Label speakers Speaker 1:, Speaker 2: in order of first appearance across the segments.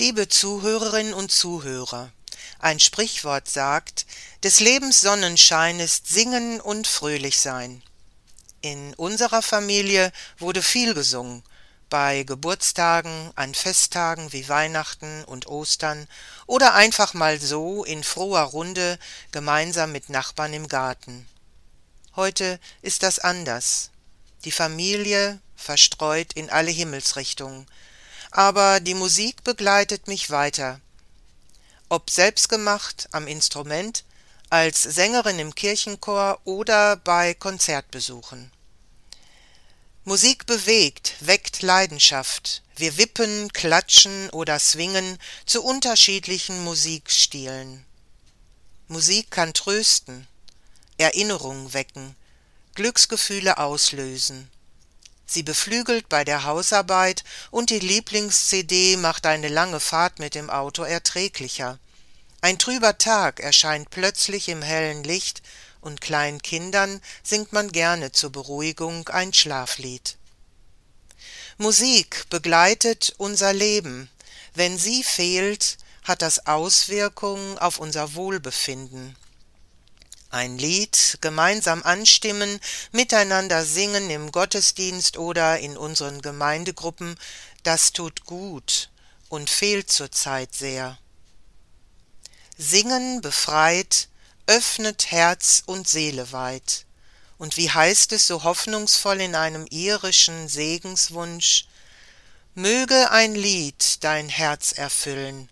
Speaker 1: Liebe Zuhörerinnen und Zuhörer, ein Sprichwort sagt, des Lebens Sonnenschein ist singen und fröhlich sein. In unserer Familie wurde viel gesungen, bei Geburtstagen, an Festtagen wie Weihnachten und Ostern oder einfach mal so in froher Runde gemeinsam mit Nachbarn im Garten. Heute ist das anders. Die Familie verstreut in alle Himmelsrichtungen, aber die Musik begleitet mich weiter. Ob selbstgemacht am Instrument, als Sängerin im Kirchenchor oder bei Konzertbesuchen. Musik bewegt, weckt Leidenschaft. Wir wippen, klatschen oder swingen zu unterschiedlichen Musikstilen. Musik kann trösten, Erinnerungen wecken, Glücksgefühle auslösen. Sie beflügelt bei der Hausarbeit und die Lieblings-CD macht eine lange Fahrt mit dem Auto erträglicher. Ein trüber Tag erscheint plötzlich im hellen Licht und kleinen Kindern singt man gerne zur Beruhigung ein Schlaflied. Musik begleitet unser Leben. Wenn sie fehlt, hat das Auswirkungen auf unser Wohlbefinden. Ein Lied gemeinsam anstimmen, miteinander singen im Gottesdienst oder in unseren Gemeindegruppen, das tut gut und fehlt zurzeit sehr. Singen befreit, öffnet Herz und Seele weit. Und wie heißt es so hoffnungsvoll in einem irischen Segenswunsch, Möge ein Lied dein Herz erfüllen,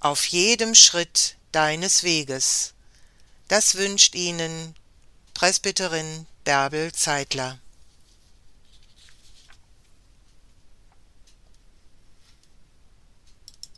Speaker 1: auf jedem Schritt deines Weges. Das wünscht Ihnen Presbyterin Bärbel Zeitler.